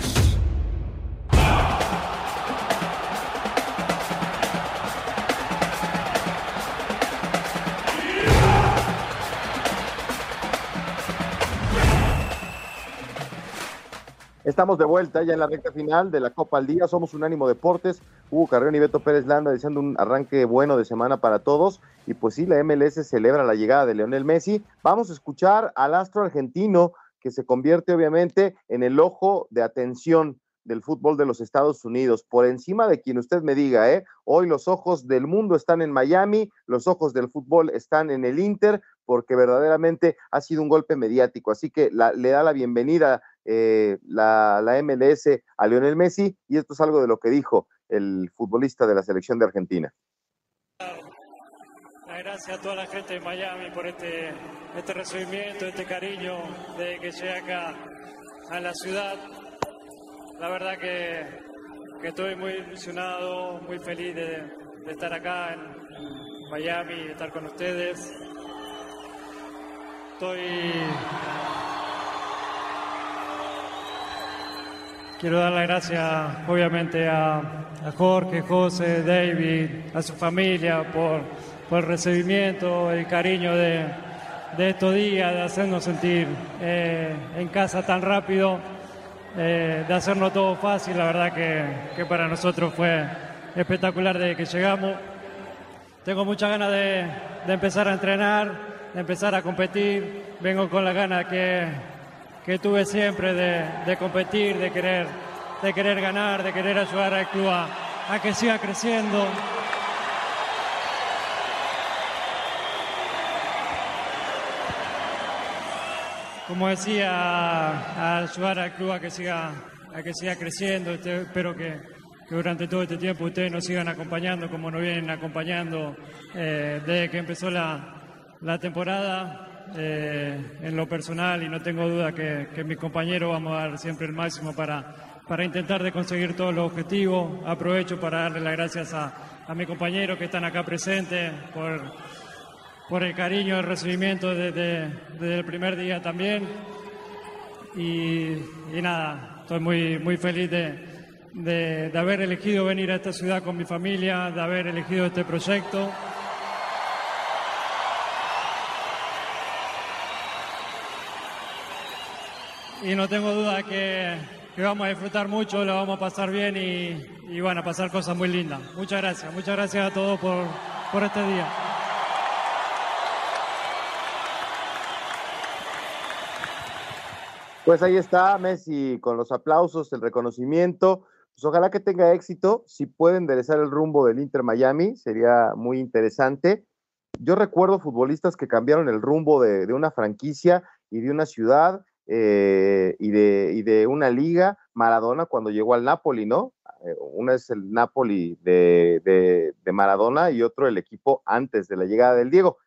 Speaker 3: Estamos de vuelta ya en la recta final de la Copa al Día. Somos Unánimo Deportes. Hugo Carrión y Beto Pérez Landa deseando un arranque bueno de semana para todos. Y pues sí, la MLS celebra la llegada de Leonel Messi. Vamos a escuchar al astro argentino que se convierte obviamente en el ojo de atención del fútbol de los Estados Unidos, por encima de quien usted me diga, ¿eh? Hoy los ojos del mundo están en Miami, los ojos del fútbol están en el Inter, porque verdaderamente ha sido un golpe mediático. Así que le da la bienvenida eh, la, MLS a Lionel Messi, y esto es algo de lo que dijo el futbolista de la selección de Argentina.
Speaker 9: Gracias a toda la gente de Miami por este, este recibimiento, este cariño de que llegué acá a la ciudad. La verdad que, estoy muy ilusionado, muy feliz de, estar acá en, en Miami, de estar con ustedes. Estoy. Quiero dar las gracias, obviamente, a, Jorge, José, David, a su familia por, por el recibimiento, el cariño de, de estos días, de hacernos sentir eh, en casa tan rápido, eh, de hacernos todo fácil. La verdad que, que para nosotros fue espectacular desde que llegamos. Tengo muchas ganas de, de empezar a entrenar, de empezar a competir. Vengo con la ganas que, que tuve siempre de, de competir, de querer, de querer ganar, de querer ayudar al club a, que siga creciendo. Como decía, ayudar al club a que siga, a que siga creciendo. Este, espero que, que durante todo este tiempo ustedes nos sigan acompañando como nos vienen acompañando eh, desde que empezó la, la temporada. eh, en lo personal y no tengo duda que, mis compañeros vamos a dar siempre el máximo para, para intentar de conseguir todos los objetivos. Aprovecho para darle las gracias a, a mis compañeros que están acá presentes por, por el cariño, el recibimiento desde, desde el primer día también. Y, y nada, estoy muy, muy feliz de, de haber elegido venir a esta ciudad con mi familia, de haber elegido este proyecto. Y no tengo duda que, que vamos a disfrutar mucho, lo vamos a pasar bien y, y van a pasar cosas muy lindas. Muchas gracias, muchas gracias a todos por, por este día.
Speaker 3: Pues ahí está Messi con los aplausos, el reconocimiento. Pues ojalá que tenga éxito. Si puede enderezar el rumbo del Inter Miami, sería muy interesante. Yo recuerdo futbolistas que cambiaron el rumbo de, de una franquicia y de una ciudad eh, y, de, y de una liga. Maradona cuando llegó al Napoli, ¿no? Eh, una es el Napoli de, de, Maradona y otro el equipo antes de la llegada del Diego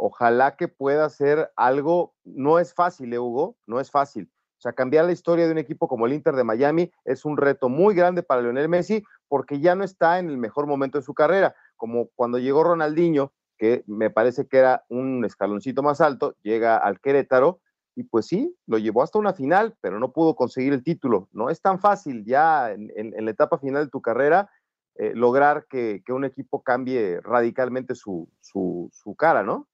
Speaker 3: ojalá que pueda hacer algo, no es fácil, ¿eh, Hugo, no es fácil. O sea, cambiar la historia de un equipo como el Inter de Miami es un reto muy grande para Lionel Messi porque ya no está en el mejor momento de su carrera, como cuando llegó Ronaldinho, que me parece que era un escaloncito más alto, llega al Querétaro y pues sí, lo llevó hasta una final, pero no pudo conseguir el título. No es tan fácil ya en, la etapa final de tu carrera eh, lograr que, un equipo cambie radicalmente su, su, cara, ¿no?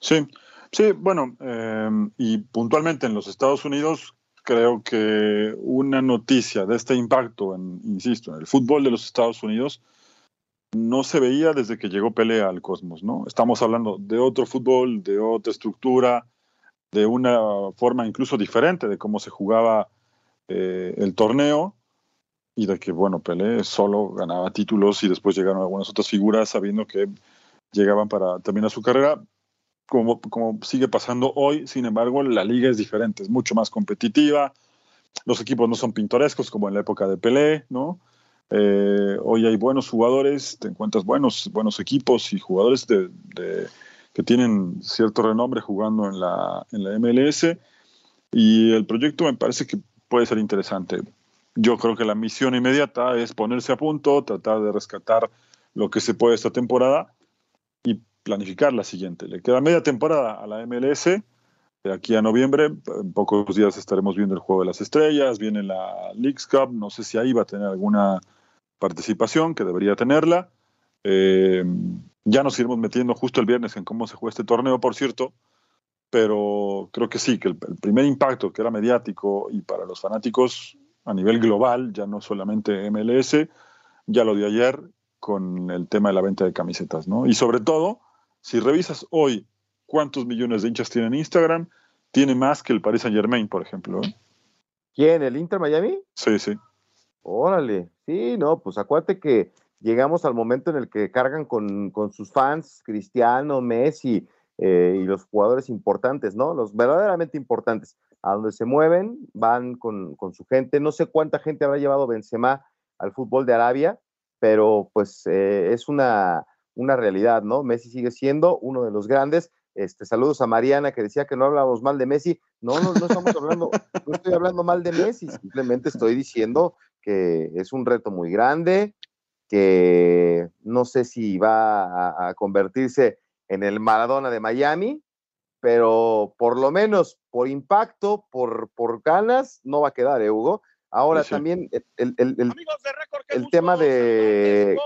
Speaker 4: Sí, sí, bueno, eh, y puntualmente en los Estados Unidos creo que una noticia de este impacto, insisto, en el fútbol de los Estados Unidos no se veía desde que llegó Pelé al Cosmos, ¿no? Estamos hablando de otro fútbol, de otra estructura, de una forma incluso diferente de cómo se jugaba eh, el torneo y de que, bueno, Pelé solo ganaba títulos y después llegaron algunas otras figuras sabiendo que llegaban para terminar su carrera. Como, como sigue pasando hoy, sin embargo, la liga es diferente, es mucho más competitiva. Los equipos no son pintorescos como en la época de Pelé, ¿no? Eh, hoy hay buenos jugadores, te encuentras buenos, buenos equipos y jugadores de, de, que tienen cierto renombre jugando en la, en la MLS. Y el proyecto me parece que puede ser interesante. Yo creo que la misión inmediata es ponerse a punto, tratar de rescatar lo que se puede esta temporada y planificar la siguiente. Le queda media temporada a la MLS. De aquí a noviembre, en pocos días estaremos viendo el Juego de las Estrellas, viene la Leagues Cup, no sé si ahí va a tener alguna participación, que debería tenerla. Eh, ya nos iremos metiendo justo el viernes en cómo se juega este torneo, por cierto, pero creo que sí, que el, el primer impacto que era mediático y para los fanáticos a nivel global, ya no solamente MLS, ya lo dio ayer con el tema de la venta de camisetas, ¿no? Y sobre todo, si revisas hoy cuántos millones de hinchas tienen Instagram, tiene más que el Paris Saint Germain, por ejemplo. ¿eh?
Speaker 3: ¿Quién? ¿El Inter Miami?
Speaker 4: Sí, sí.
Speaker 3: Órale, sí, no, pues acuérdate que llegamos al momento en el que cargan con, con sus fans, Cristiano, Messi eh, y los jugadores importantes, ¿no? Los verdaderamente importantes. A donde se mueven, van con, con, su gente. No sé cuánta gente habrá llevado Benzema al fútbol de Arabia, pero pues eh, es una, una realidad, ¿no? Messi sigue siendo uno de los grandes. Este, saludos a Mariana que decía que no hablábamos mal de Messi. No, no, no estamos hablando, no estoy hablando mal de Messi, simplemente estoy diciendo que es un reto muy grande, que no sé si va a, a convertirse en el Maradona de Miami, pero por lo menos por impacto, por, por ganas, no va a quedar, ¿eh, Hugo? Ahora sí. también el, el, el, el de tema de,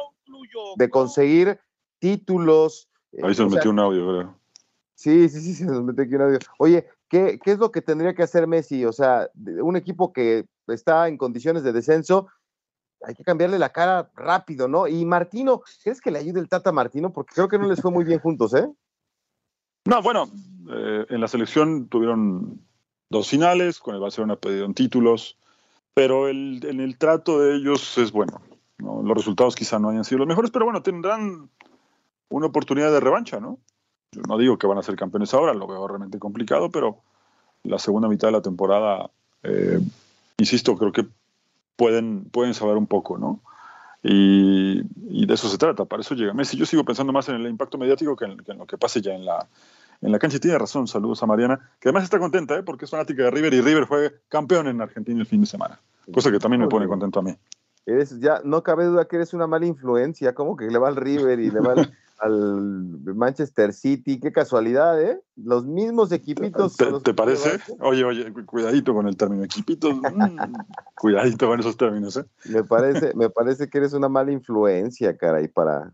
Speaker 3: de conseguir títulos.
Speaker 4: Ahí se nos metió un audio, ¿verdad?
Speaker 3: Sí, sí, sí, se nos metió aquí un audio. Oye, ¿qué, ¿qué es lo que tendría que hacer Messi? O sea, un equipo que está en condiciones de descenso, hay que cambiarle la cara rápido, ¿no? Y Martino, ¿crees que le ayude el Tata Martino? Porque creo que no les fue muy bien juntos, ¿eh?
Speaker 4: No, bueno, eh, en la selección tuvieron dos finales, con el Barcelona pidieron títulos, pero el, en el trato de ellos es bueno. ¿no? Los resultados quizá no hayan sido los mejores, pero bueno, tendrán una oportunidad de revancha, ¿no? Yo no digo que van a ser campeones ahora, lo veo realmente complicado, pero la segunda mitad de la temporada, eh, insisto, creo que pueden, pueden saber un poco, ¿no? Y, de eso se trata, para eso llega Messi. Yo sigo pensando más en el impacto mediático que en, que lo que pase ya en la, en la cancha. Y tiene razón, saludos a Mariana, que además está contenta, ¿eh? porque es fanática de River y River fue campeón en Argentina el fin de semana, cosa que también me pone contento a mí.
Speaker 3: Eres, ya no cabe duda que eres una mala influencia, como que le va al River y le va al, al Manchester City, qué casualidad, ¿eh? Los mismos equipitos.
Speaker 4: ¿Te, ¿te parece? Oye, oye, cuidadito con el término equipitos, mmm, cuidadito con esos términos, ¿eh?
Speaker 3: Me parece, me parece que eres una mala influencia, caray, para,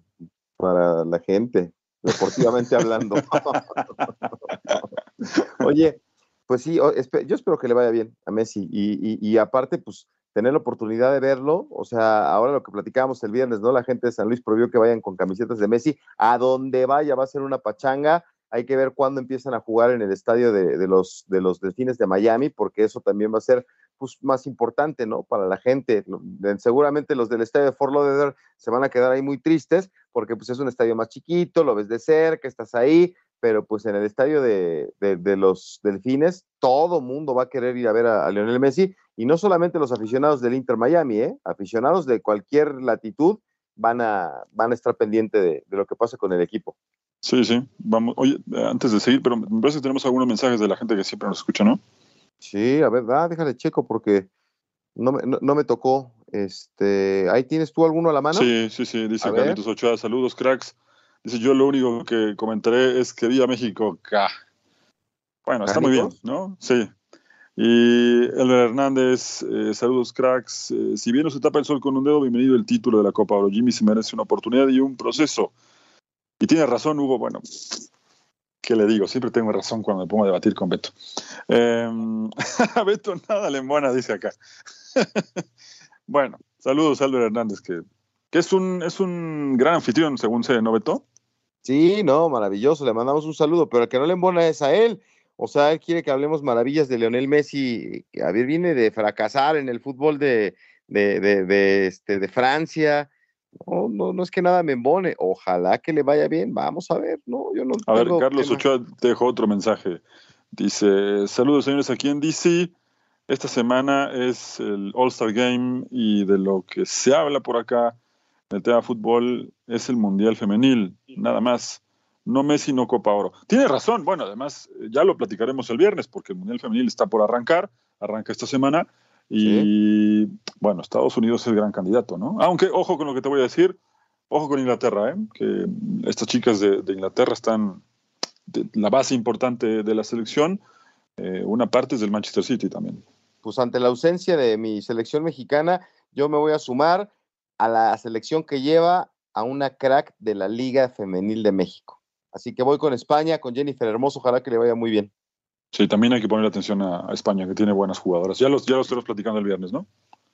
Speaker 3: para la gente, deportivamente hablando. oye, pues sí, yo espero que le vaya bien a Messi y, y, y aparte, pues tener la oportunidad de verlo, o sea, ahora lo que platicábamos el viernes, ¿no? La gente de San Luis prohibió que vayan con camisetas de Messi, a donde vaya va a ser una pachanga, hay que ver cuándo empiezan a jugar en el estadio de, los, de los Delfines de Miami, porque eso también va a ser pues, más importante, ¿no? Para la gente. Seguramente los del estadio de Fort Lauderdale se van a quedar ahí muy tristes, porque pues es un estadio más chiquito, lo ves de cerca, estás ahí, pero pues en el estadio de, de, de los Delfines, todo mundo va a querer ir a ver a, a, Lionel Messi, y no solamente los aficionados del Inter Miami, ¿eh? aficionados de cualquier latitud van a, van a estar pendientes de, de, lo que pasa con el equipo.
Speaker 4: Sí, sí, vamos, oye, antes de seguir, pero me parece que tenemos algunos mensajes de la gente que siempre nos escucha, ¿no?
Speaker 3: Sí, a ver, ah, déjale checo porque no me, no, no me tocó. Este, ¿ahí tienes tú alguno a la mano?
Speaker 4: Sí, sí, sí, dice Carlitos Ochoa, saludos, cracks. Dice, yo lo único que comentaré es que Viva México, K. Bueno, está muy bien, ¿no? Sí. Y Elmer Hernández, eh, saludos cracks. Eh, si bien no se tapa el sol con un dedo, bienvenido el título de la Copa Oro. Jimmy se merece una oportunidad y un proceso. Y tiene razón, Hugo. Bueno, ¿qué le digo? Siempre tengo razón cuando me pongo a debatir con Beto. Eh, Beto nada le dice acá. bueno, saludos Albert Hernández, que, que es, un, es un gran anfitrión, según se, ¿no, Beto?
Speaker 3: Sí, no, maravilloso. Le mandamos un saludo, pero el que no le embona es a él. O sea, él quiere que hablemos maravillas de Leonel Messi. A ver, viene de fracasar en el fútbol de, de, de, este, de Francia. No, no, no es que nada me embone. Ojalá que le vaya bien. Vamos a ver. No, yo no.
Speaker 4: A ver, Carlos Ochoa te dejó otro mensaje. Dice: Saludos, señores, aquí en DC. Esta semana es el All-Star Game y de lo que se habla por acá el tema de fútbol es el Mundial Femenil, nada más. No Messi, no Copa Oro. Tiene razón, bueno, además ya lo platicaremos el viernes porque el Mundial Femenil está por arrancar, arranca esta semana y bueno, Estados Unidos es el gran candidato, ¿no? Aunque, ojo con lo que te voy a decir, ojo con Inglaterra, ¿eh? que estas chicas de, Inglaterra están, la base importante de la selección, eh, una parte es del Manchester City también
Speaker 3: pues ante la ausencia de mi selección mexicana, yo me voy a sumar a la selección que lleva a una crack de la Liga Femenil de México. Así que voy con España, con Jennifer Hermoso, ojalá que le vaya muy bien.
Speaker 4: Sí, también hay que poner atención a, España, que tiene buenas jugadoras. Ya los, ya los platicando el viernes, ¿no?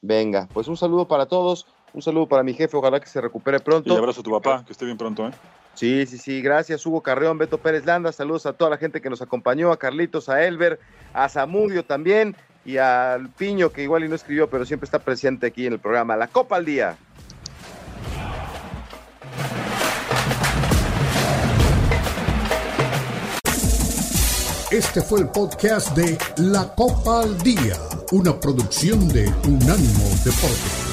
Speaker 3: Venga, pues un saludo para todos, un saludo para mi jefe, ojalá que se recupere pronto.
Speaker 4: Y abrazo a tu papá, que esté bien pronto, ¿eh?
Speaker 3: Sí, sí, sí, gracias Hugo Carreón, Beto Pérez Landa, saludos a toda la gente que nos acompañó, a Carlitos, a Elber, a Zamudio también, y al Piño, que igual y no escribió, pero siempre está presente aquí en el programa. La Copa al Día.
Speaker 1: Este fue el podcast de La Copa al Día, una producción de Unánimo Deportes.